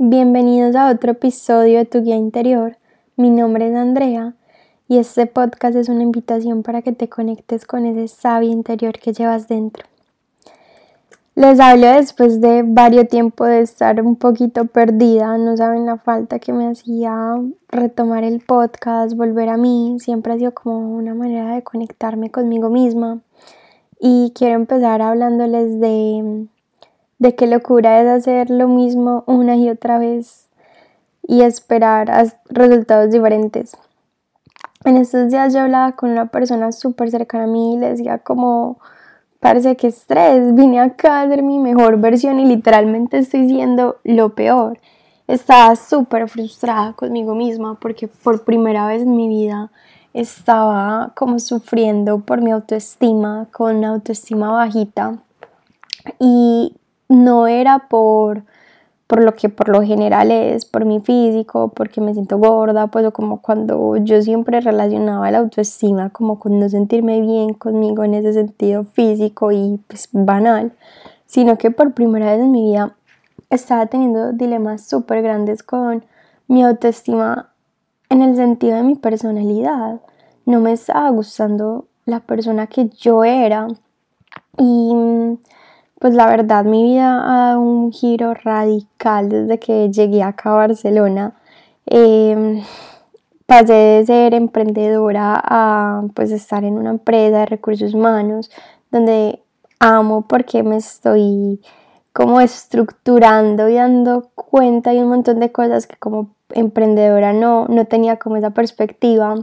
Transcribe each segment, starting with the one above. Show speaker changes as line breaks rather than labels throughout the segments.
Bienvenidos a otro episodio de Tu Guía Interior. Mi nombre es Andrea y este podcast es una invitación para que te conectes con ese sabio interior que llevas dentro. Les hablo después de varios tiempo de estar un poquito perdida, no saben la falta que me hacía retomar el podcast, volver a mí, siempre ha sido como una manera de conectarme conmigo misma y quiero empezar hablándoles de de qué locura es hacer lo mismo una y otra vez y esperar a resultados diferentes. En estos días yo hablaba con una persona súper cercana a mí y le decía como, parece que estrés, vine acá a ser mi mejor versión y literalmente estoy siendo lo peor. Estaba súper frustrada conmigo misma porque por primera vez en mi vida estaba como sufriendo por mi autoestima, con una autoestima bajita. Y no era por, por lo que por lo general es, por mi físico, porque me siento gorda, pues como cuando yo siempre relacionaba la autoestima como con no sentirme bien conmigo en ese sentido físico y pues banal, sino que por primera vez en mi vida estaba teniendo dilemas súper grandes con mi autoestima en el sentido de mi personalidad. No me estaba gustando la persona que yo era y pues la verdad mi vida ha dado un giro radical desde que llegué acá a Barcelona. Em, pasé de ser emprendedora a pues estar en una empresa de recursos humanos donde amo porque me estoy como estructurando y dando cuenta de un montón de cosas que como emprendedora no, no tenía como esa perspectiva.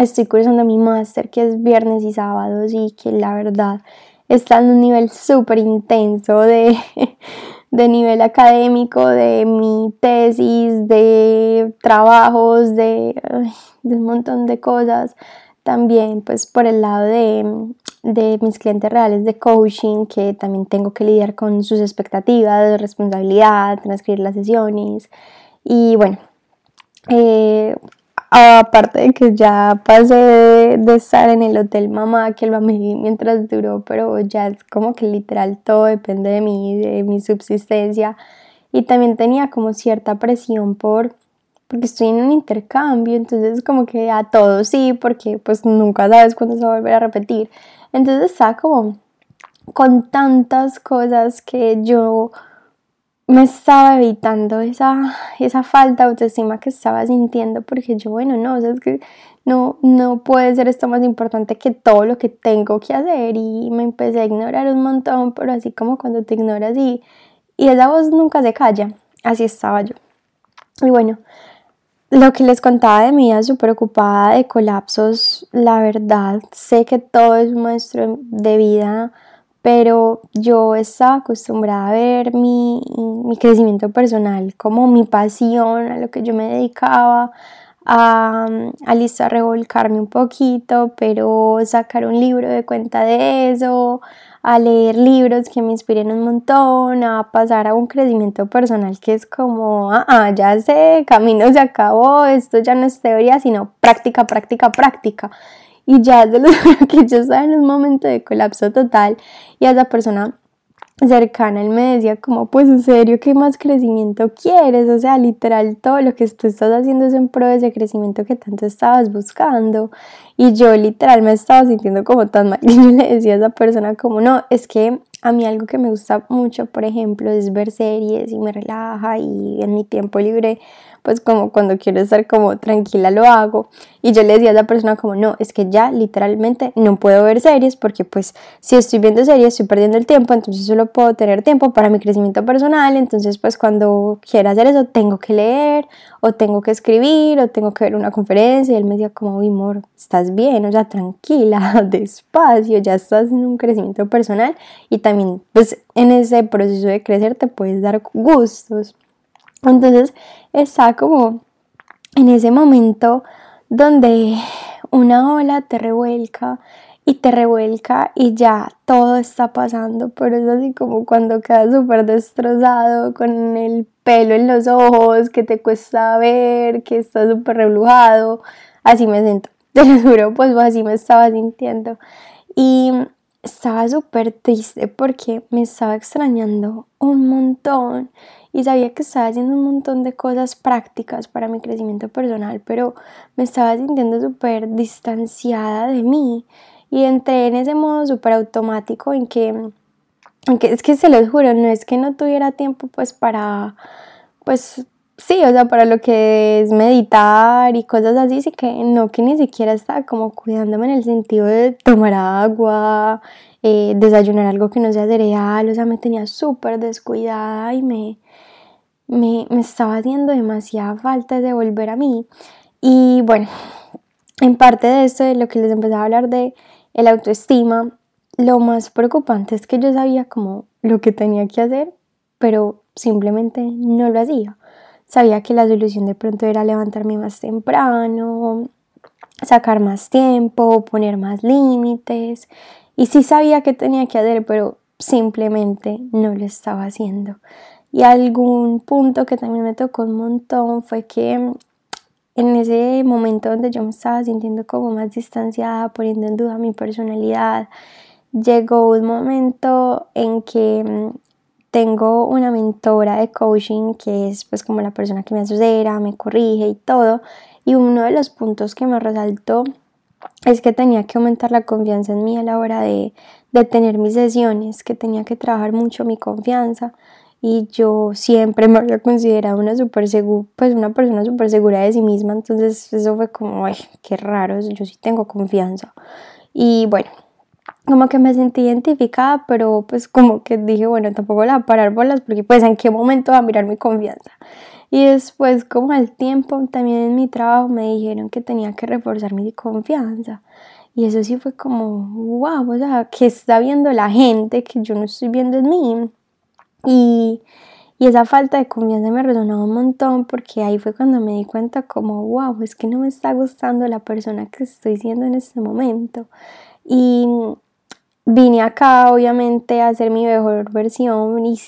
Estoy cursando mi máster que es viernes y sábados y que la verdad está en un nivel súper intenso de, nivel académico, de mi tesis, de trabajos, de, un montón de cosas. También pues por el lado de, mis clientes reales de coaching, que también tengo que lidiar con sus expectativas, de responsabilidad, transcribir las sesiones. Y bueno, eh, aparte de que ya pasé de, estar en el hotel mamá, que lo amé mientras duró, pero ya es como que literal todo depende de mí, de mi subsistencia. Y también tenía como cierta presión por, porque estoy en un intercambio, entonces como que a todo sí, porque pues nunca sabes cuándo se va a volver a repetir. Entonces estaba como con tantas cosas que yo me estaba evitando esa, esa falta de autoestima que estaba sintiendo porque yo, bueno, no, es que no, no puede ser esto más importante que todo lo que tengo que hacer y me empecé a ignorar un montón, pero así como cuando te ignoras y, y esa voz nunca se calla, así estaba yo. Y bueno, lo que les contaba de mi vida súper ocupada de colapsos, la verdad, sé que todo es un de vida pero yo estaba acostumbrada a ver mi, crecimiento personal como mi pasión, a lo que yo me dedicaba, a, a listo a revolcarme un poquito, pero sacar un libro de cuenta de eso, a leer libros que me inspiren un montón, a pasar a un crecimiento personal que es como, ah, ah ya sé, camino se acabó, esto ya no es teoría, sino práctica, práctica, práctica y ya de lo que yo estaba en un momento de colapso total y a esa persona cercana él me decía como pues en serio qué más crecimiento quieres o sea literal todo lo que tú estás haciendo es en pro de ese crecimiento que tanto estabas buscando. Y yo literal me estaba sintiendo como tan mal. Y yo le decía a esa persona como no es que a mí algo que me gusta mucho por ejemplo es ver series y me relaja y en mi tiempo libre pues como cuando quiero estar como tranquila lo hago. Y yo le decía a la persona como, no, es que ya literalmente no puedo ver series porque pues si estoy viendo series estoy perdiendo el tiempo, entonces solo puedo tener tiempo para mi crecimiento personal, entonces pues cuando quiera hacer eso tengo que leer o tengo que escribir o tengo que ver una conferencia y él me decía como, uy, amor, estás bien, o sea, tranquila, despacio, ya estás en un crecimiento personal y también pues en ese proceso de crecer te puedes dar gustos. Entonces está como en ese momento donde una ola te revuelca y te revuelca y ya todo está pasando, pero es así como cuando quedas súper destrozado con el pelo en los ojos, que te cuesta ver, que estás súper reblujado, así me siento, te lo juro, pues así me estaba sintiendo. Y estaba súper triste porque me estaba extrañando un montón y sabía que estaba haciendo un montón de cosas prácticas para mi crecimiento personal, pero me estaba sintiendo súper distanciada de mí y entré en ese modo súper automático en que, es que se los juro, no es que no tuviera tiempo pues para, pues sí, o sea, para lo que es meditar y cosas así, sí que no, que ni siquiera estaba como cuidándome en el sentido de tomar agua, eh, desayunar algo que no sea cereal, o sea, me tenía súper descuidada y me, me, me estaba haciendo demasiada falta de volver a mí. Y bueno, en parte de esto, de lo que les empezaba a hablar de el autoestima, lo más preocupante es que yo sabía como lo que tenía que hacer, pero simplemente no lo hacía. Sabía que la solución de pronto era levantarme más temprano, sacar más tiempo, poner más límites. Y sí sabía que tenía que hacer, pero simplemente no lo estaba haciendo. Y algún punto que también me tocó un montón fue que en ese momento donde yo me estaba sintiendo como más distanciada, poniendo en duda mi personalidad, llegó un momento en que mm, tengo una mentora de coaching que es pues como la persona que me asesora, me corrige y todo. Y uno de los puntos que me resaltó es que tenía que aumentar la confianza en mí a la hora de, de tener mis sesiones, que tenía que trabajar mucho mi confianza y yo siempre me había considerado una super segura, pues una persona súper segura de sí misma, entonces eso fue como, ay, qué raro, yo sí tengo confianza. Y bueno, como que me sentí identificada, pero pues como que dije, bueno, tampoco la voy a parar bolas porque pues en qué momento va a mirar mi confianza. Y después, como al tiempo, también en mi trabajo me dijeron que tenía que reforzar mi confianza. Y eso sí fue como, wow, o sea, que está viendo la gente que yo no estoy viendo en mí. Y, esa falta de confianza me resonaba un montón porque ahí fue cuando me di cuenta como, wow, es que no me está gustando la persona que estoy siendo en este momento. Y vine acá obviamente a hacer mi mejor versión y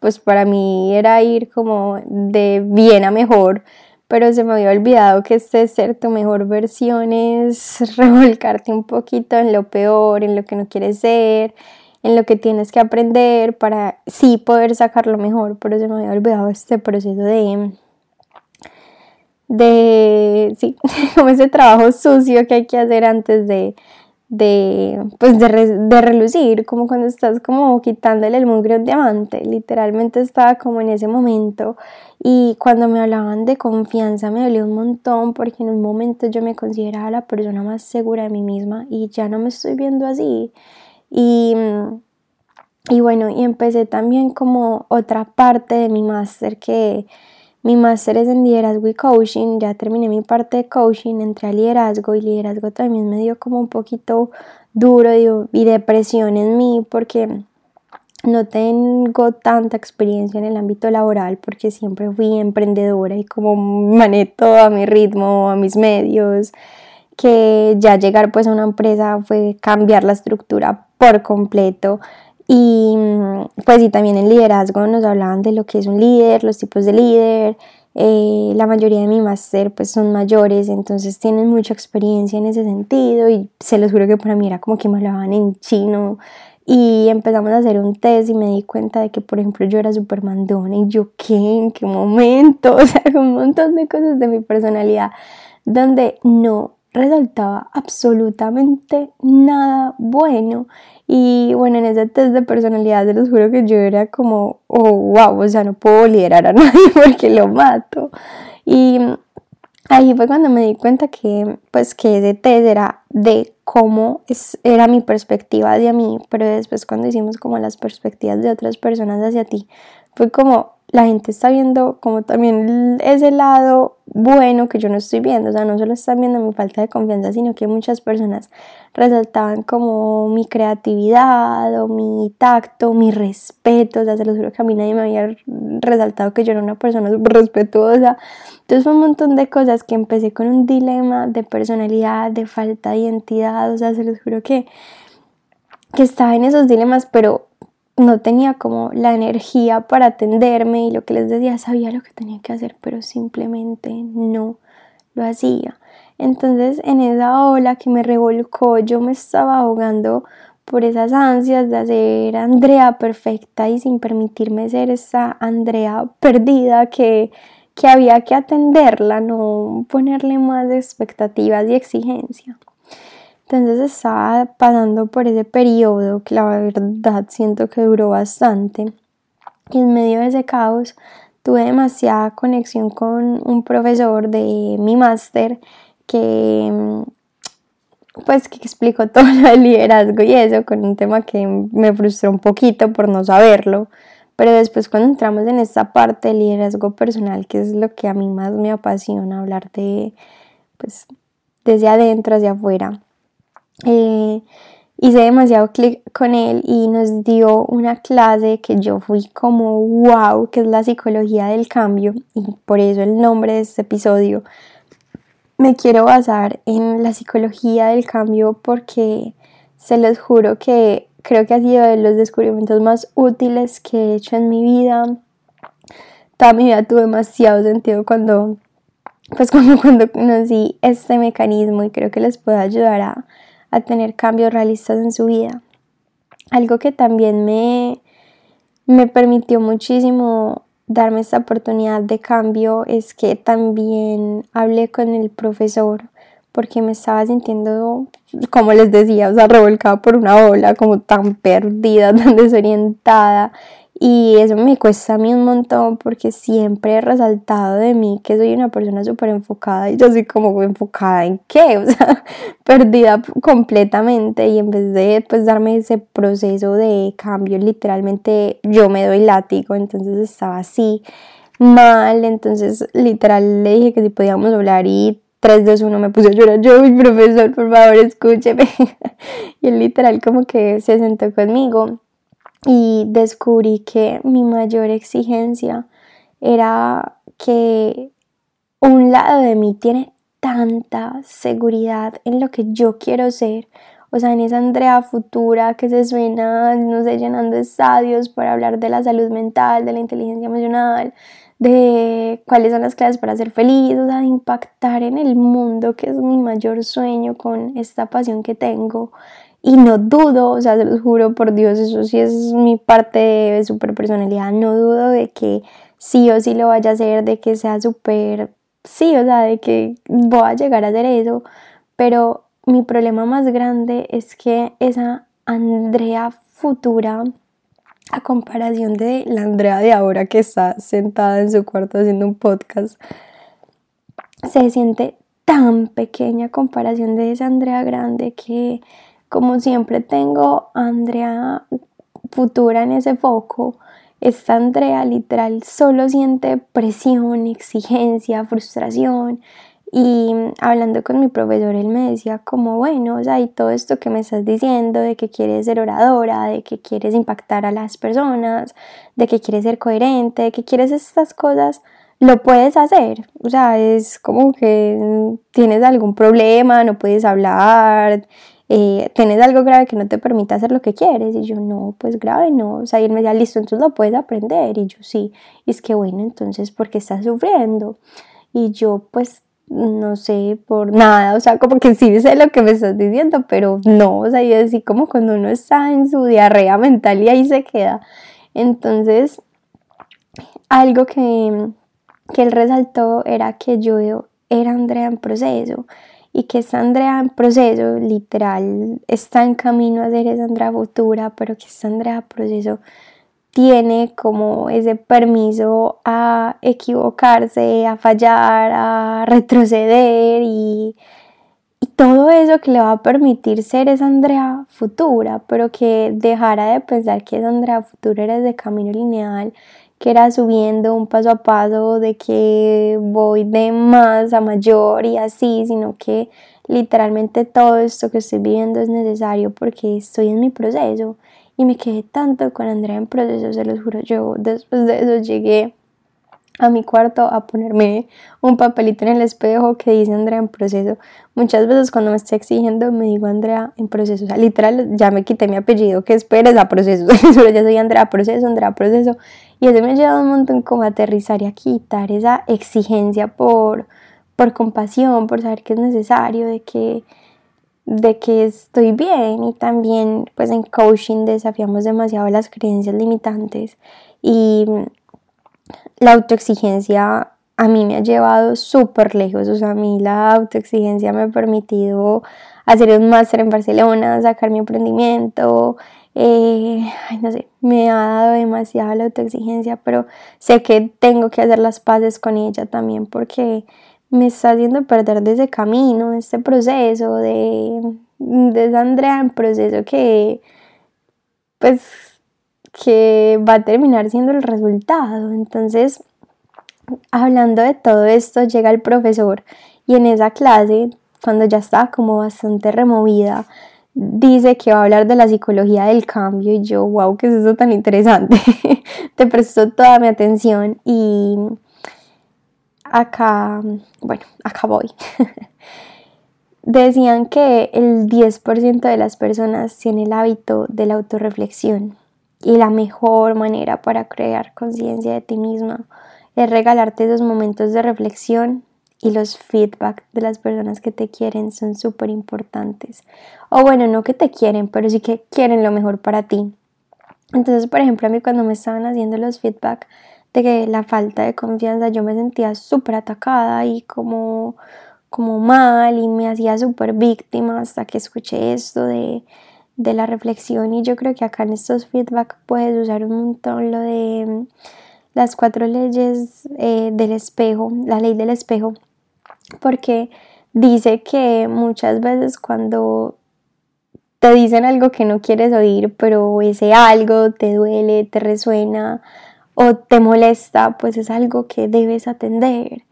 pues para mí era ir como de bien a mejor, pero se me había olvidado que este ser tu mejor versión es revolcarte un poquito en lo peor, en lo que no quieres ser, en lo que tienes que aprender para sí poder sacarlo mejor, pero se me había olvidado este proceso de de sí, como ese trabajo sucio que hay que hacer antes de de pues de, de, relucir, como cuando estás como quitándole el mugre a un diamante, literalmente estaba como en ese momento y cuando me hablaban de confianza me dolió un montón porque en un momento yo me consideraba la persona más segura de mí misma y ya no me estoy viendo así y, y bueno, y empecé también como otra parte de mi máster que mi máster es en liderazgo y coaching, ya terminé mi parte de coaching, entré a liderazgo y liderazgo también me dio como un poquito duro y depresión en mí porque no tengo tanta experiencia en el ámbito laboral porque siempre fui emprendedora y como mané todo a mi ritmo, a mis medios, que ya llegar pues a una empresa fue cambiar la estructura por completo. Y pues y también en liderazgo nos hablaban de lo que es un líder, los tipos de líder. Eh, la mayoría de mi máster pues son mayores, entonces tienen mucha experiencia en ese sentido y se los juro que para mí era como que me hablaban en chino y empezamos a hacer un test y me di cuenta de que por ejemplo yo era súper mandona y yo qué, en qué momento, o sea, un montón de cosas de mi personalidad donde no resaltaba absolutamente nada bueno. Y bueno, en ese test de personalidad, los juro que yo era como, oh, wow, o sea, no puedo liderar a nadie porque lo mato. Y ahí fue cuando me di cuenta que, pues, que ese test era de cómo era mi perspectiva hacia mí, pero después cuando hicimos como las perspectivas de otras personas hacia ti, fue como, la gente está viendo como también ese lado bueno que yo no estoy viendo, o sea, no solo están viendo mi falta de confianza, sino que muchas personas resaltaban como mi creatividad o mi tacto, mi respeto, o sea, se los juro que a mí nadie me había resaltado que yo era una persona respetuosa, entonces fue un montón de cosas que empecé con un dilema de personalidad, de falta de identidad, o sea, se los juro que, que estaba en esos dilemas, pero no tenía como la energía para atenderme y lo que les decía sabía lo que tenía que hacer, pero simplemente no lo hacía. Entonces en esa ola que me revolcó yo me estaba ahogando por esas ansias de hacer Andrea perfecta y sin permitirme ser esa Andrea perdida que, que había que atenderla, no ponerle más expectativas y exigencia. Entonces estaba pasando por ese periodo que la verdad siento que duró bastante. Y en medio de ese caos tuve demasiada conexión con un profesor de mi máster que pues que explicó todo lo del liderazgo y eso con un tema que me frustró un poquito por no saberlo. Pero después cuando entramos en esta parte del liderazgo personal, que es lo que a mí más me apasiona, hablar de, pues, desde adentro hacia afuera, eh, hice demasiado clic con él y nos dio una clase que yo fui como wow, que es la psicología del cambio y por eso el nombre de este episodio. Me quiero basar en la psicología del cambio porque se los juro que creo que ha sido de los descubrimientos más útiles que he hecho en mi vida. Toda mi vida tuvo demasiado sentido cuando, pues como cuando conocí este mecanismo y creo que les puede ayudar a, a tener cambios realistas en su vida. Algo que también me, me permitió muchísimo darme esta oportunidad de cambio es que también hablé con el profesor porque me estaba sintiendo, como les decía, o sea, revolcada por una ola, como tan perdida, tan desorientada y eso me cuesta a mí un montón porque siempre he resaltado de mí que soy una persona súper enfocada y yo soy como enfocada en qué, o sea, perdida completamente. Y en vez de pues darme ese proceso de cambio, literalmente yo me doy látigo, entonces estaba así mal, entonces literal le dije que si podíamos hablar y 3, 2, 1 me puse a llorar, yo, mi profesor, por favor, escúcheme. y él literal como que se sentó conmigo y descubrí que mi mayor exigencia era que un lado de mí tiene tanta seguridad en lo que yo quiero ser, o sea, en esa Andrea futura que se suena, no sé, llenando estadios para hablar de la salud mental, de la inteligencia emocional, de cuáles son las claves para ser feliz, o sea, de impactar en el mundo, que es mi mayor sueño con esta pasión que tengo y no dudo, o sea, se los juro por Dios, eso sí es mi parte de super personalidad, no dudo de que sí o sí lo vaya a hacer, de que sea súper, sí, o sea, de que voy a llegar a hacer eso, pero mi problema más grande es que esa Andrea futura, a comparación de la Andrea de ahora que está sentada en su cuarto haciendo un podcast, se siente tan pequeña a comparación de esa Andrea grande que como siempre tengo a Andrea futura en ese foco, esta Andrea literal solo siente presión, exigencia, frustración. Y hablando con mi profesor, él me decía como, bueno, o sea, y todo esto que me estás diciendo de que quieres ser oradora, de que quieres impactar a las personas, de que quieres ser coherente, de que quieres estas cosas, lo puedes hacer. O sea, es como que tienes algún problema, no puedes hablar, eh, ¿tienes algo grave que no te permite hacer lo que quieres? Y yo, no, pues grave no. O sea, y él me decía, listo, entonces lo puedes aprender. Y yo, sí. Y es que, bueno, entonces, ¿por qué estás sufriendo? Y yo, pues, no sé, por nada. O sea, como que sí sé lo que me estás diciendo, pero no. O sea, y así como cuando uno está en su diarrea mental y ahí se queda. Entonces, algo que, que él resaltó era que yo era Andrea en proceso y que esta Andrea en proceso, literal, está en camino a ser esa Andrea futura, pero que esta Andrea en proceso tiene como ese permiso a equivocarse, a fallar, a retroceder y, y todo eso que le va a permitir ser esa Andrea futura, pero que dejara de pensar que esa Andrea futura era de camino lineal que era subiendo un paso a paso, de que voy de más a mayor y así, sino que literalmente todo esto que estoy viviendo es necesario porque estoy en mi proceso. Y me quedé tanto con Andrea en proceso, se los juro, yo después de eso llegué a mi cuarto a ponerme un papelito en el espejo que dice Andrea en proceso. Muchas veces cuando me estoy exigiendo me digo Andrea en proceso. O sea, literal ya me quité mi apellido, que esperes a proceso. Solo ya soy Andrea proceso, Andrea proceso. Y eso me ha ayudado un montón como a aterrizar y a quitar esa exigencia por, por compasión, por saber que es necesario, de que de que estoy bien y también pues en coaching desafiamos demasiado las creencias limitantes y la autoexigencia a mí me ha llevado súper lejos, o sea, a mí la autoexigencia me ha permitido hacer un máster en Barcelona, sacar mi emprendimiento, eh, ay, no sé, me ha dado demasiada la autoexigencia, pero sé que tengo que hacer las paces con ella también porque me está haciendo perder de ese camino, de este proceso, de, de Andrea en proceso que, pues, que va a terminar siendo el resultado. Entonces, hablando de todo esto, llega el profesor y en esa clase, cuando ya estaba como bastante removida, dice que va a hablar de la psicología del cambio y yo, wow, ¿qué es eso tan interesante? Te prestó toda mi atención y acá, bueno, acá voy. Decían que el 10% de las personas tiene el hábito de la autorreflexión y la mejor manera para crear conciencia de ti misma es regalarte esos momentos de reflexión y los feedback de las personas que te quieren son súper importantes. O bueno, no que te quieren, pero sí que quieren lo mejor para ti. Entonces, por ejemplo, a mí cuando me estaban haciendo los feedback de que la falta de confianza yo me sentía súper atacada y como, como mal y me hacía súper víctima hasta que escuché esto de, de la reflexión y yo creo que acá en estos feedback puedes usar un montón lo de mm, las cuatro leyes eh, del espejo, la ley del espejo, porque dice que muchas veces cuando te dicen algo que no quieres oír, pero ese algo te duele, te resuena, o te molesta, pues es algo que debes atender.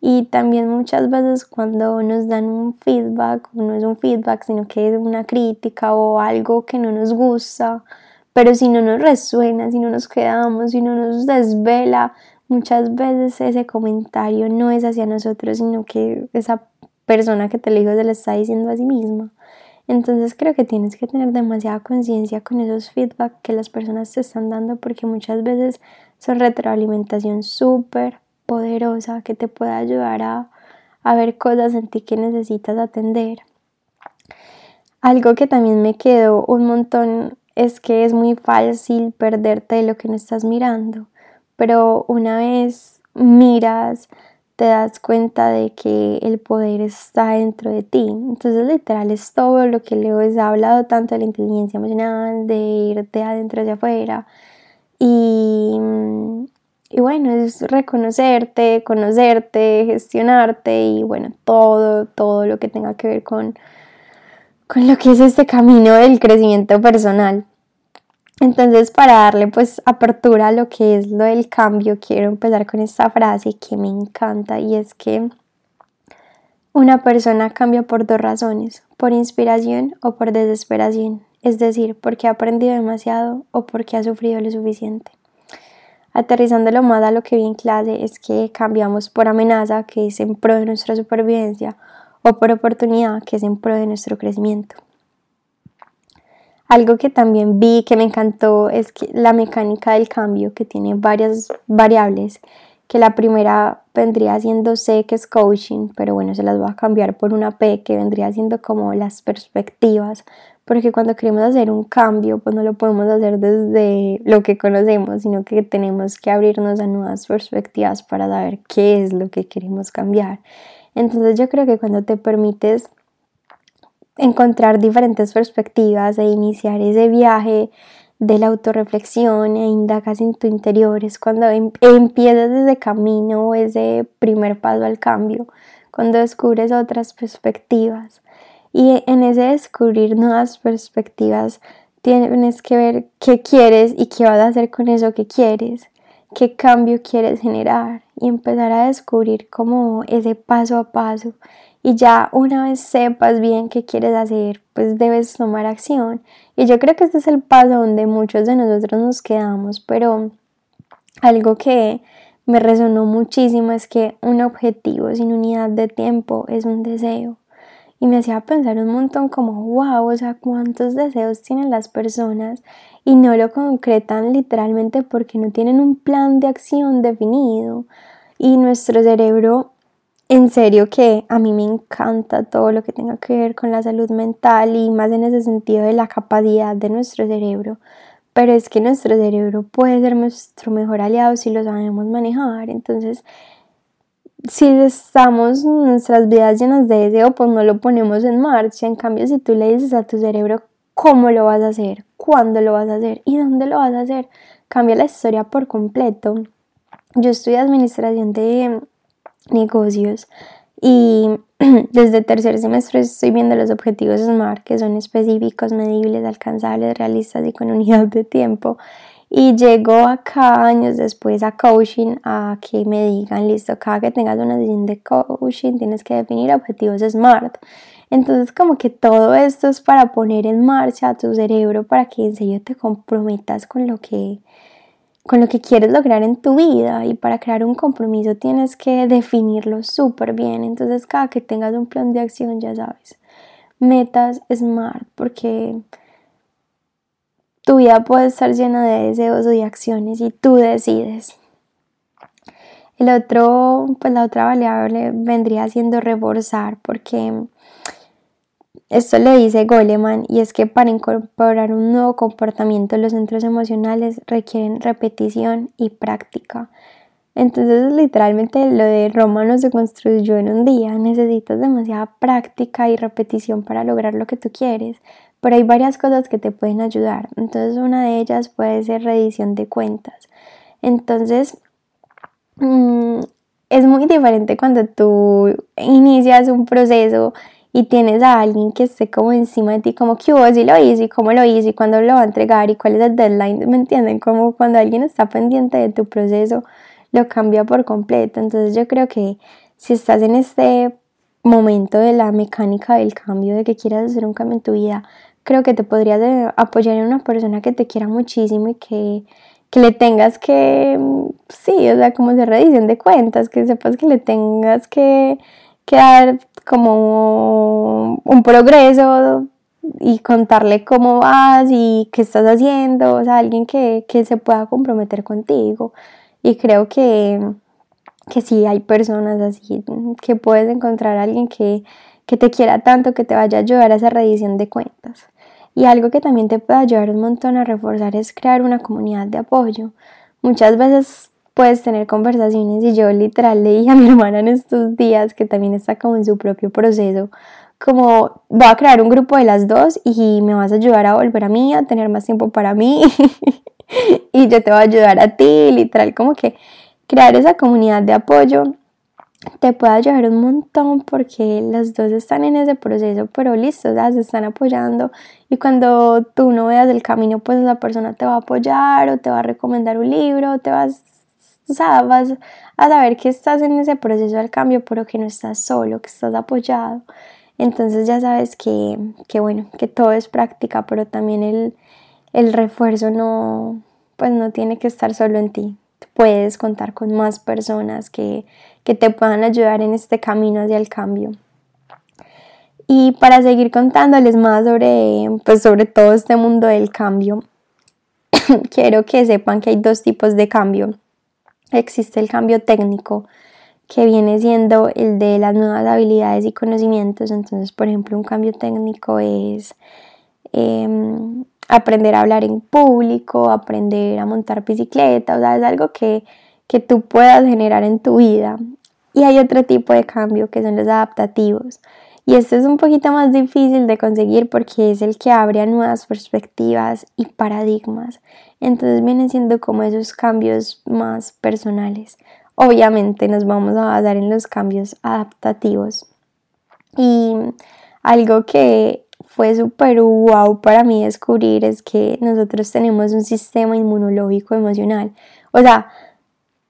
Y también muchas veces cuando nos dan un feedback, no es un feedback, sino que es una crítica o algo que no nos gusta, pero si no nos resuena, si no nos quedamos, si no nos desvela, muchas veces ese comentario no es hacia nosotros, sino que esa persona que te lo dijo se lo está diciendo a sí misma. Entonces creo que tienes que tener demasiada conciencia con esos feedback que las personas te están dando porque muchas veces son retroalimentación súper poderosa que te puede ayudar a, a ver cosas en ti que necesitas atender. Algo que también me quedó un montón es que es muy fácil perderte de lo que no estás mirando, pero una vez miras, te das cuenta de que el poder está dentro de ti. Entonces, literal, es todo lo que les he hablado tanto de la inteligencia emocional, de ir de adentro hacia afuera, y, y bueno, es reconocerte, conocerte, gestionarte y bueno, todo, todo lo que tenga que ver con, con lo que es este camino del crecimiento personal. Entonces, para darle pues apertura a lo que es lo del cambio, quiero empezar con esta frase que me encanta y es que una persona cambia por dos razones, por inspiración o por desesperación es decir, porque ha aprendido demasiado o porque ha sufrido lo suficiente. Aterrizándolo más a lo que vi en clase es que cambiamos por amenaza, que es en pro de nuestra supervivencia, o por oportunidad, que es en pro de nuestro crecimiento. Algo que también vi que me encantó es que la mecánica del cambio, que tiene varias variables, que la primera vendría siendo C, que es coaching, pero bueno, se las voy a cambiar por una P, que vendría siendo como las perspectivas, porque cuando queremos hacer un cambio, pues no lo podemos hacer desde lo que conocemos, sino que tenemos que abrirnos a nuevas perspectivas para saber qué es lo que queremos cambiar. Entonces yo creo que cuando te permites encontrar diferentes perspectivas e iniciar ese viaje de la autorreflexión e indagas en tu interior, es cuando em-, empiezas ese camino o ese primer paso al cambio, cuando descubres otras perspectivas. Y en ese descubrir nuevas perspectivas tienes que ver qué quieres y qué vas a hacer con eso que quieres, qué cambio quieres generar y empezar a descubrir como ese paso a paso. Y ya una vez sepas bien qué quieres hacer, pues debes tomar acción. Y yo creo que este es el paso donde muchos de nosotros nos quedamos, pero algo que me resonó muchísimo es que un objetivo sin unidad de tiempo es un deseo. Y me hacía pensar un montón como, wow, o sea, cuántos deseos tienen las personas y no lo concretan literalmente porque no tienen un plan de acción definido. Y nuestro cerebro en serio que a mí me encanta todo lo que tenga que ver con la salud mental y más en ese sentido de la capacidad de nuestro cerebro. Pero es que nuestro cerebro puede ser nuestro mejor aliado si lo sabemos manejar. Entonces, si estamos nuestras vidas llenas de deseo, pues no lo ponemos en marcha. En cambio, si tú le dices a tu cerebro cómo lo vas a hacer, cuándo lo vas a hacer y dónde lo vas a hacer, cambia la historia por completo. Yo estudié administración de negocios y desde tercer semestre estoy viendo los objetivos SMART que son específicos, medibles, alcanzables, realistas y con unidad de tiempo. Y llego acá años después a coaching a que me digan, listo, cada que tengas una sesión de coaching tienes que definir objetivos SMART. Entonces como que todo esto es para poner en marcha a tu cerebro para que en serio te comprometas con lo que con lo que quieres lograr en tu vida y para crear un compromiso tienes que definirlo súper bien. Entonces cada que tengas un plan de acción ya sabes, metas SMART porque tu vida puede estar llena de deseos y acciones y tú decides. El otro, pues la otra variable vendría siendo reforzar porque esto le dice Goleman y es que para incorporar un nuevo comportamiento los centros emocionales requieren repetición y práctica. Entonces literalmente lo de Roma no se construyó en un día, necesitas demasiada práctica y repetición para lograr lo que tú quieres, pero hay varias cosas que te pueden ayudar. Entonces una de ellas puede ser reedición de cuentas. Entonces mm, es muy diferente cuando tú inicias un proceso y tienes a alguien que esté como encima de ti, como que hubo, si lo hizo y cómo lo hizo y cuándo lo va a entregar y cuál es el deadline, ¿me entienden? Como cuando alguien está pendiente de tu proceso, lo cambia por completo. Entonces yo creo que si estás en este momento de la mecánica del cambio, de que quieras hacer un cambio en tu vida, creo que te podrías eh, apoyar en una persona que te quiera muchísimo y que, que le tengas que, sí, o sea, como de redición de cuentas, que sepas que le tengas que, que dar como un progreso y contarle cómo vas y qué estás haciendo, o sea, alguien que, se pueda comprometer contigo. Y creo que, que sí hay personas así, que puedes encontrar a alguien que, que te quiera tanto, que te vaya a ayudar a esa redición de cuentas. Y algo que también te puede ayudar un montón a reforzar es crear una comunidad de apoyo. Muchas veces puedes tener conversaciones. Y yo literal le dije a mi hermana en estos días que también está como en su propio proceso como voy a crear un grupo de las dos y me vas a ayudar a volver a mí, a tener más tiempo para mí y yo te voy a ayudar a ti, literal como que crear esa comunidad de apoyo te puede ayudar un montón porque las dos están en ese proceso, pero listo, ya se están apoyando. Y cuando tú no veas el camino, pues esa persona te va a apoyar o te va a recomendar un libro, te vas o sea, vas a saber que estás en ese proceso del cambio, pero que no estás solo, que estás apoyado. Entonces ya sabes que, que bueno, que todo es práctica, pero también el, el refuerzo no, pues no tiene que estar solo en ti. Puedes contar con más personas que, que te puedan ayudar en este camino hacia el cambio. Y para seguir contándoles más sobre, pues sobre todo este mundo del cambio, quiero que sepan que hay dos tipos de cambio existe el cambio técnico que viene siendo el de las nuevas habilidades y conocimientos. Entonces, por ejemplo, un cambio técnico es em, aprender a hablar en público, aprender a montar bicicleta, o sea, es algo que, que tú puedas generar en tu vida. Y hay otro tipo de cambio que son los adaptativos. Y esto es un poquito más difícil de conseguir porque es el que abre a nuevas perspectivas y paradigmas. Entonces vienen siendo como esos cambios más personales. Obviamente nos vamos a basar en los cambios adaptativos. Y algo que fue súper wow para mí descubrir es que nosotros tenemos un sistema inmunológico emocional. O sea,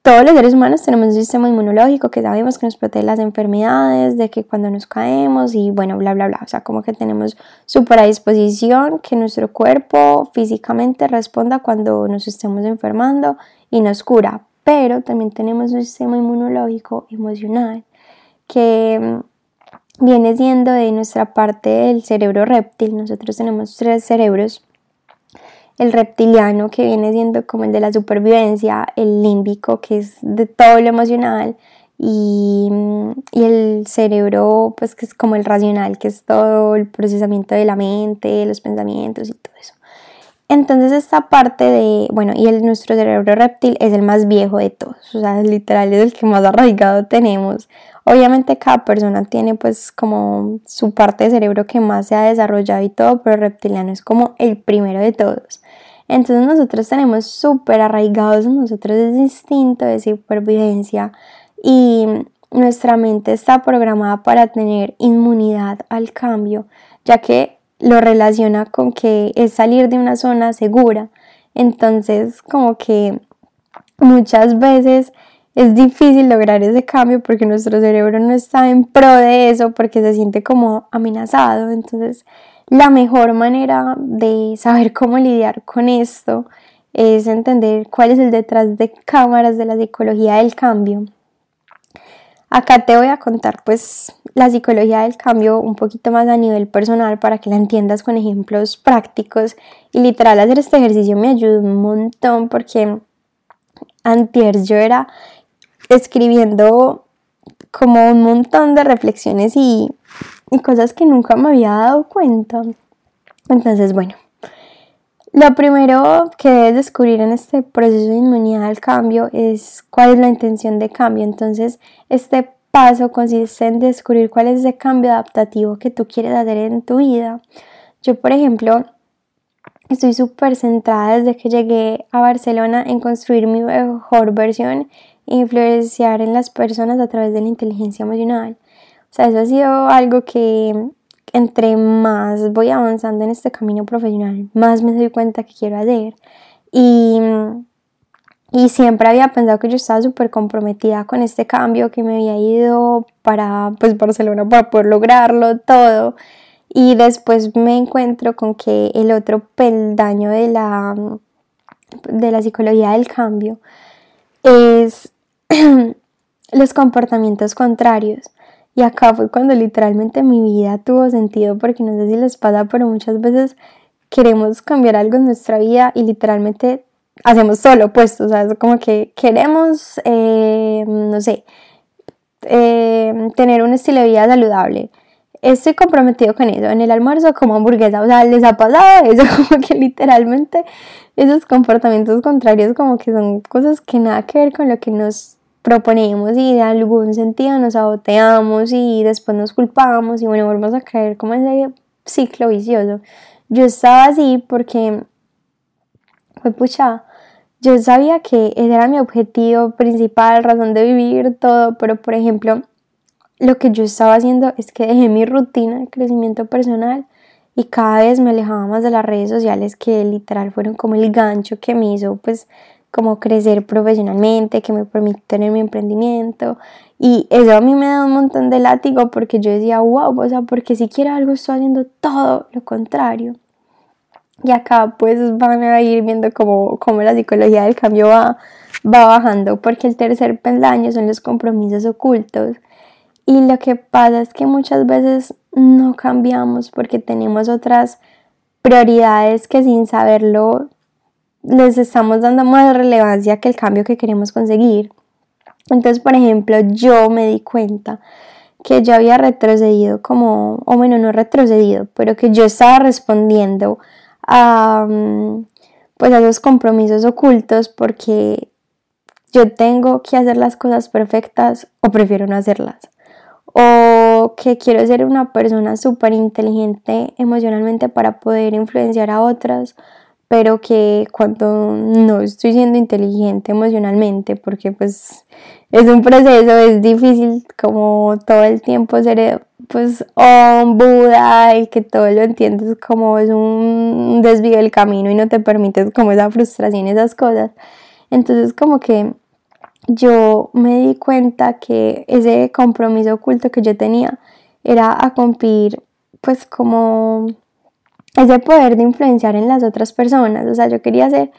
todos los seres humanos tenemos un sistema inmunológico que sabemos que nos protege las enfermedades, de que cuando nos caemos y bueno, bla, bla, bla. O sea, como que tenemos súper a disposición que nuestro cuerpo físicamente responda cuando nos estemos enfermando y nos cura. Pero también tenemos un sistema inmunológico emocional que mm, viene siendo de nuestra parte del cerebro reptil. Nosotros tenemos tres cerebros el reptiliano que viene siendo como el de la supervivencia, el límbico que es de todo lo emocional y, y, el cerebro, pues que es como el racional, que es todo el procesamiento de la mente, los pensamientos y todo eso. Entonces esta parte de, bueno, y el, nuestro cerebro reptil es el más viejo de todos, o sea, literal es el que más arraigado tenemos. Obviamente cada persona tiene pues como su parte de cerebro que más se ha desarrollado y todo, pero reptiliano es como el primero de todos. Entonces nosotros tenemos súper arraigados en nosotros ese instinto de supervivencia y nuestra mente está programada para tener inmunidad al cambio, ya que lo relaciona con que es salir de una zona segura. Entonces, como que muchas veces es difícil lograr ese cambio porque nuestro cerebro no está en pro de eso, porque se siente como amenazado. Entonces, la mejor manera de saber cómo lidiar con esto es entender cuál es el detrás de cámaras de la psicología del cambio. Acá te voy a contar pues la psicología del cambio un poquito más a nivel personal para que la entiendas con ejemplos prácticos y literal hacer este ejercicio me ayudó un montón porque antier yo era escribiendo como un montón de reflexiones y, y cosas que nunca me había dado cuenta. Entonces, bueno, lo primero que debes descubrir en este proceso de inmunidad al cambio es cuál es la intención de cambio. Entonces, este paso consiste en descubrir cuál es ese cambio adaptativo que tú quieres hacer en tu vida. Yo, por ejemplo, estoy súper centrada desde que llegué a Barcelona en construir mi mejor versión e influenciar en las personas a través de la inteligencia emocional. O sea, eso ha sido algo que entre más voy avanzando en este camino profesional, más me doy cuenta que quiero hacer. Y, y siempre había pensado que yo estaba súper comprometida con este cambio, que me había ido para pues, Barcelona para poder lograrlo todo. Y después me encuentro con que el otro peldaño de la, de la psicología del cambio es los comportamientos contrarios. Y acá fue cuando literalmente mi vida tuvo sentido, porque no sé si les pasa, pero muchas veces queremos cambiar algo en nuestra vida y literalmente hacemos todo lo opuesto. O sea, es como que queremos, eh, no sé, eh, tener un estilo de vida saludable. Estoy comprometido con eso. En el almuerzo como hamburguesa. O sea, les ha pasado eso, como que literalmente esos comportamientos contrarios como que son cosas que nada que ver con lo que nos proponemos y de algún sentido nos saboteamos y después nos culpamos y bueno, volvemos a caer como ese ciclo vicioso. Yo estaba así porque, fue pucha, yo sabía que ese era mi objetivo principal, razón de vivir, todo, pero por ejemplo, lo que yo estaba haciendo es que dejé mi rutina de crecimiento personal y cada vez me alejaba más de las redes sociales que literal fueron como el gancho que me hizo pues como crecer profesionalmente, que me permite tener mi emprendimiento. Y eso a mí me da un montón de látigo porque yo decía, wow, o sea, porque si quiero algo estoy haciendo todo lo contrario. Y acá pues van a ir viendo cómo, cómo la psicología del cambio va, va bajando, porque el tercer peldaño son los compromisos ocultos. Y lo que pasa es que muchas veces no cambiamos porque tenemos otras prioridades que sin saberlo les estamos dando más relevancia que el cambio que queremos conseguir. Entonces, por ejemplo, yo me di cuenta que yo había retrocedido como, o bueno, no retrocedido, pero que yo estaba respondiendo a, mm, pues a los compromisos ocultos porque yo tengo que hacer las cosas perfectas o prefiero no hacerlas. O que quiero ser una persona súper inteligente emocionalmente para poder influenciar a otras pero que cuando no estoy siendo inteligente emocionalmente, porque pues es un proceso, es difícil como todo el tiempo ser pues un Buda y que todo lo entiendes como es un desvío del camino y no te permites como esa frustración, esas cosas. Entonces como que yo me di cuenta que ese compromiso oculto que yo tenía era a cumplir pues como ese poder de influenciar en las otras personas. O sea, yo quería ser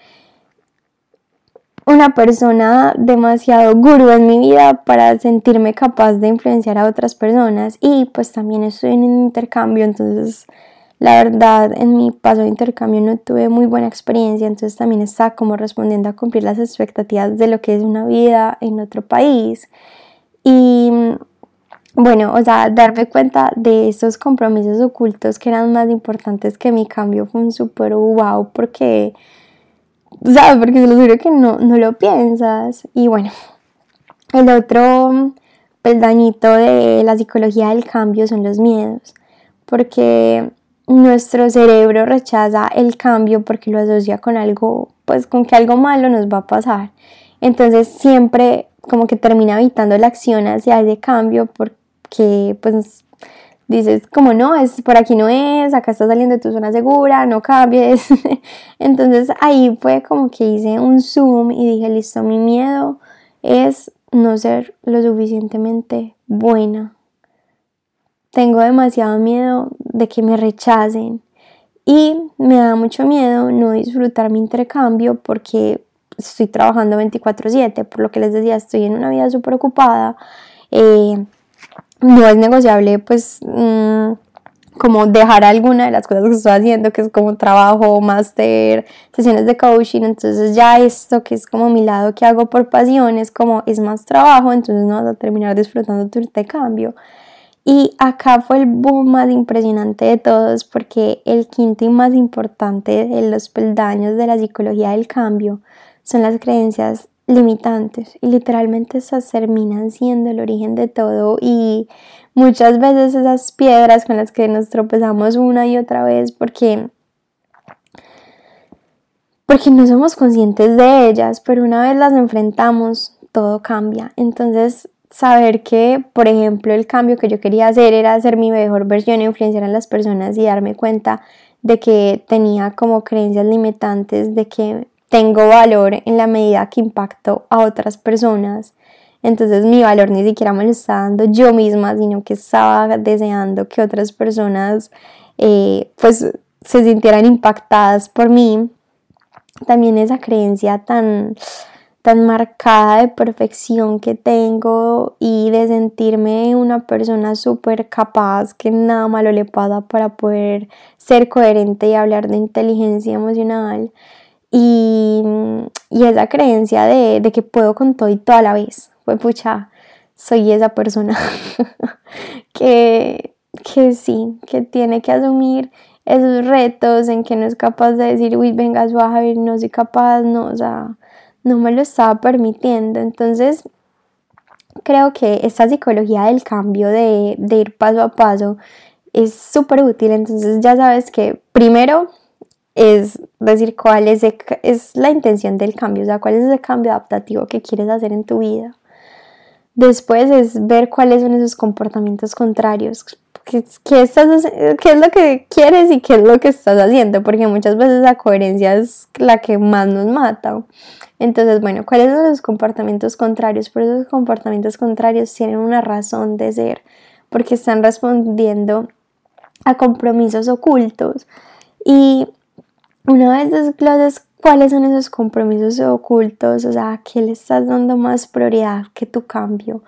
una persona demasiado gurú en mi vida para sentirme capaz de influenciar a otras personas y pues también estoy en un intercambio, entonces la verdad en mi paso de intercambio no tuve muy buena experiencia, entonces también está como respondiendo a cumplir las expectativas de lo que es una vida en otro país. Y bueno, o sea, darme cuenta de esos compromisos ocultos que eran más importantes que mi cambio fue un súper wow porque, ¿sabes? Porque se lo juro que no, no lo piensas. Y bueno, el otro peldañito de la psicología del cambio son los miedos, porque nuestro cerebro rechaza el cambio porque lo asocia con algo, pues con que algo malo nos va a pasar. Entonces siempre como que termina evitando la acción hacia ese cambio porque pues dices como no, es por aquí no es, acá estás saliendo de tu zona segura, no cambies. Entonces ahí fue como que hice un zoom y dije, listo, mi miedo es no ser lo suficientemente buena tengo demasiado miedo de que me rechacen y me da mucho miedo no disfrutar mi intercambio porque estoy trabajando 24/7, por lo que les decía, estoy en una vida súper ocupada. Eh, no es negociable pues mm, como dejar alguna de las cosas que estoy haciendo, que es como trabajo, máster, sesiones de coaching, entonces ya esto que es como mi lado que hago por pasión es como es más trabajo, entonces no vas a terminar disfrutando tu intercambio. Y acá fue el boom más impresionante de todos porque el quinto y más importante de los peldaños de la psicología del cambio son las creencias limitantes y literalmente esas terminan siendo el origen de todo y muchas veces esas piedras con las que nos tropezamos una y otra vez porque porque no somos conscientes de ellas, pero una vez las enfrentamos todo cambia. Entonces saber que, por ejemplo, el cambio que yo quería hacer era hacer mi mejor versión e influenciar a las personas y darme cuenta de que tenía como creencias limitantes, de que tengo valor en la medida que impacto a otras personas. Entonces mi valor ni siquiera me lo estaba dando yo misma, sino que estaba deseando que otras personas eh, pues se sintieran impactadas por mí. También esa creencia tan tan marcada de perfección que tengo y de sentirme una persona súper capaz que nada malo le pasa para poder ser coherente y hablar de inteligencia emocional y, y esa creencia de, de, que puedo con todo y toda la vez. Pues pucha, soy esa persona que, que sí, que tiene que asumir esos retos en que no es capaz de decir, uy, venga, ver no soy capaz, no, o sea, no me lo estaba permitiendo. Entonces, creo que esta psicología del cambio, de, ir paso a paso, es súper útil. Entonces, ya sabes que primero es decir cuál es, es la intención del cambio, o sea, cuál es ese cambio adaptativo que quieres hacer en tu vida. Después es ver cuáles son esos comportamientos contrarios, qué, qué, estás, qué es lo que quieres y qué es lo que estás haciendo, porque muchas veces la coherencia es la que más nos mata. Entonces, bueno, ¿cuáles son los comportamientos contrarios? Por esos comportamientos contrarios tienen una razón de ser, porque están respondiendo a compromisos ocultos. Y una vez desglosas cuáles son esos compromisos ocultos, o sea, ¿qué le estás dando más prioridad que tu cambio?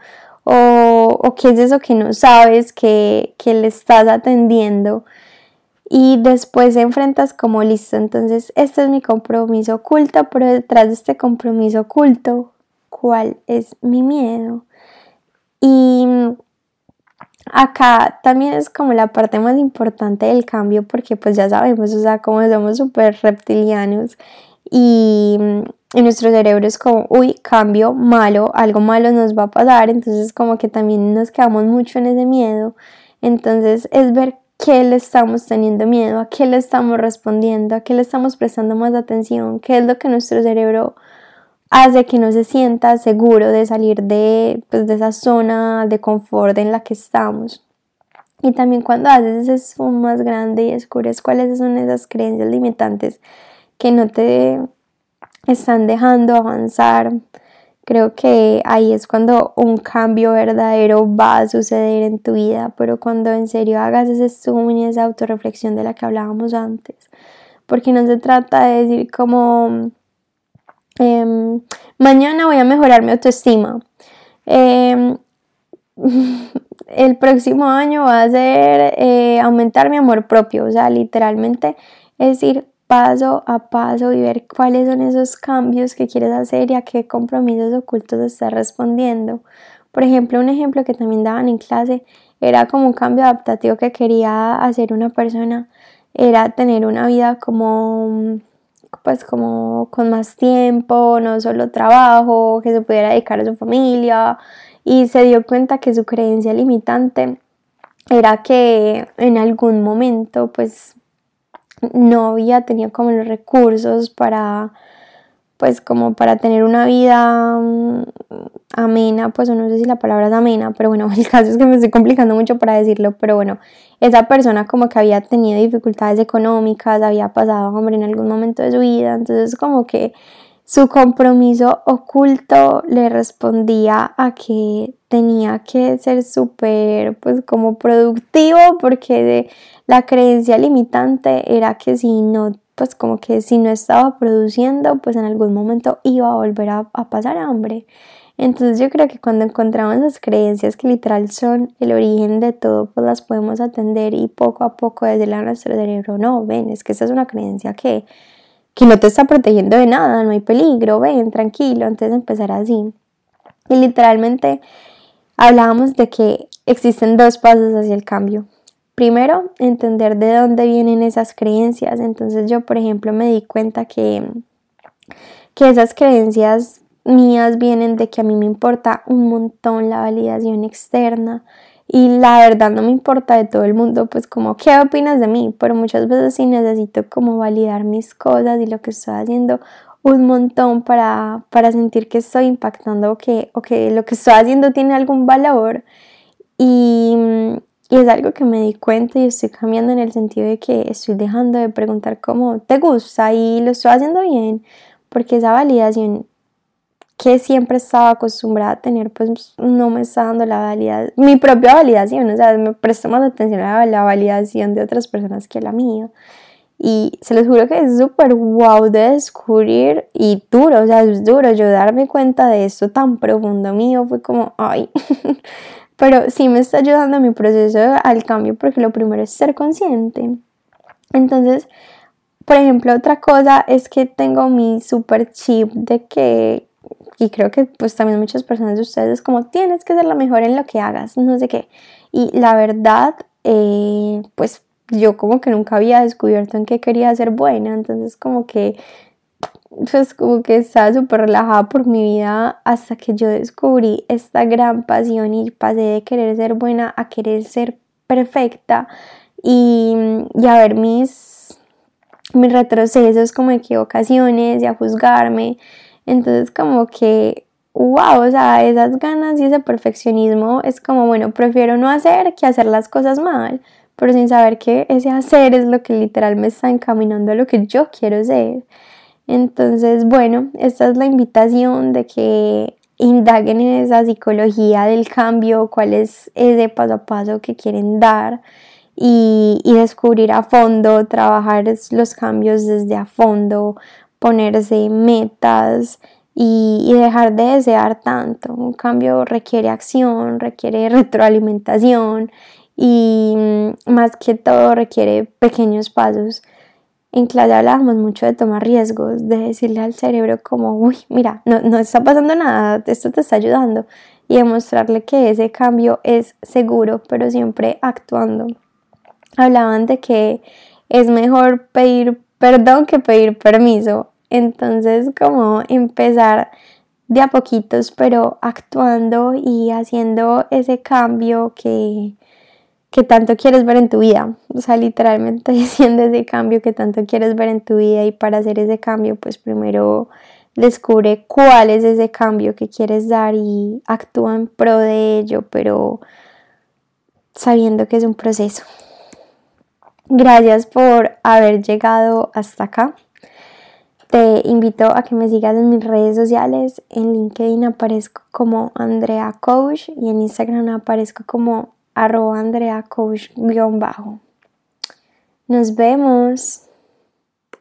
O, o qué es eso que no sabes que, que le estás atendiendo y después enfrentas como listo, entonces este es mi compromiso oculto, pero detrás de este compromiso oculto, ¿cuál es mi miedo? Y acá también es como la parte más importante del cambio porque pues ya sabemos, o sea, como somos súper reptilianos y, y nuestro cerebro es como, uy, cambio malo, algo malo nos va a pasar, entonces como que también nos quedamos mucho en ese miedo. Entonces es ver qué le estamos teniendo miedo, a qué le estamos respondiendo, a qué le estamos prestando más atención, qué es lo que nuestro cerebro hace que no se sienta seguro de salir de, pues, de esa zona de confort en la que estamos. Y también cuando haces ese zoom más grande y descubres cuáles son esas creencias limitantes que no te están dejando avanzar, Creo que ahí es cuando un cambio verdadero va a suceder en tu vida, pero cuando en serio hagas ese zoom y esa autorreflexión de la que hablábamos antes, porque no se trata de decir como em, mañana voy a mejorar mi autoestima, em, el próximo año va a ser eh, aumentar mi amor propio, o sea, literalmente es decir, paso a paso y ver cuáles son esos cambios que quieres hacer y a qué compromisos ocultos estás respondiendo. Por ejemplo, un ejemplo que también daban en clase era como un cambio adaptativo que quería hacer una persona, era tener una vida como pues como con más tiempo, no solo trabajo, que se pudiera dedicar a su familia. Y se dio cuenta que su creencia limitante era que en algún momento pues no había tenido como los recursos para pues como para tener una vida mm, amena, pues no sé si la palabra es amena, pero bueno, el caso es que me estoy complicando mucho para decirlo, pero bueno, esa persona como que había tenido dificultades económicas, había pasado hambre en algún momento de su vida, entonces como que su compromiso oculto le respondía a que tenía que ser súper, pues como productivo, porque la creencia limitante era que si no, pues como que si no estaba produciendo, pues en algún momento iba a volver a, a pasar hambre. Entonces yo creo que cuando encontramos esas creencias que literal son el origen de todo, pues las podemos atender y poco a poco desde la nuestro cerebro, no, ven, es que esa es una creencia que que no te está protegiendo de nada, no hay peligro, ven, tranquilo, antes de empezar así. Y literalmente hablábamos de que existen dos pasos hacia el cambio. Primero, entender de dónde vienen esas creencias. Entonces yo, por ejemplo, me di cuenta que, que esas creencias mías vienen de que a mí me importa un montón la validación externa, y la verdad no me importa de todo el mundo, pues como, ¿qué opinas de mí? Pero muchas veces sí necesito como validar mis cosas y lo que estoy haciendo un montón para, para sentir que estoy impactando o que, o que lo que estoy haciendo tiene algún valor. Y, y es algo que me di cuenta y estoy cambiando en el sentido de que estoy dejando de preguntar cómo te gusta y lo estoy haciendo bien, porque esa validación que siempre estaba acostumbrada a tener, pues no me está dando la validación, mi propia validación, o sea, me presto más atención a la validación de otras personas que a la mía. Y se les juro que es súper wow de descubrir y duro, o sea, es duro. Yo darme cuenta de esto tan profundo mío fue como, ay, pero sí me está ayudando a mi proceso al cambio porque lo primero es ser consciente. Entonces, por ejemplo, otra cosa es que tengo mi super chip de que y creo que pues también muchas personas de ustedes es como tienes que ser la mejor en lo que hagas, no sé qué. Y la verdad, eh, pues yo como que nunca había descubierto en qué quería ser buena, entonces como que pues como que estaba súper relajada por mi vida hasta que yo descubrí esta gran pasión y pasé de querer ser buena a querer ser perfecta y, y a ver mis, mis retrocesos como equivocaciones y a juzgarme entonces como que, wow, o sea, esas ganas y ese perfeccionismo es como, bueno, prefiero no hacer que hacer las cosas mal, pero sin saber que ese hacer es lo que literal me está encaminando a lo que yo quiero ser. Entonces, bueno, esta es la invitación de que indaguen en esa psicología del cambio, cuál es ese paso a paso que quieren dar y, y descubrir a fondo, trabajar los cambios desde a fondo, ponerse metas y, dejar de desear tanto. Un cambio requiere acción, requiere retroalimentación y mm, más que todo requiere pequeños pasos. En clase hablábamos mucho de tomar riesgos, de decirle al cerebro como, uy, mira, no, no está pasando nada, esto te está ayudando y demostrarle que ese cambio es seguro, pero siempre actuando. Hablaban de que es mejor pedir perdón que pedir permiso entonces, como empezar de a poquitos, pero actuando y haciendo ese cambio que, que tanto quieres ver en tu vida. O sea, literalmente haciendo ese cambio que tanto quieres ver en tu vida y para hacer ese cambio, pues primero descubre cuál es ese cambio que quieres dar y actúa en pro de ello, pero sabiendo que es un proceso. Gracias por haber llegado hasta acá. Te invito a que me sigas en mis redes sociales. En LinkedIn aparezco como Andrea Coach y en Instagram aparezco como arroba Andrea Coach bajo. Nos vemos.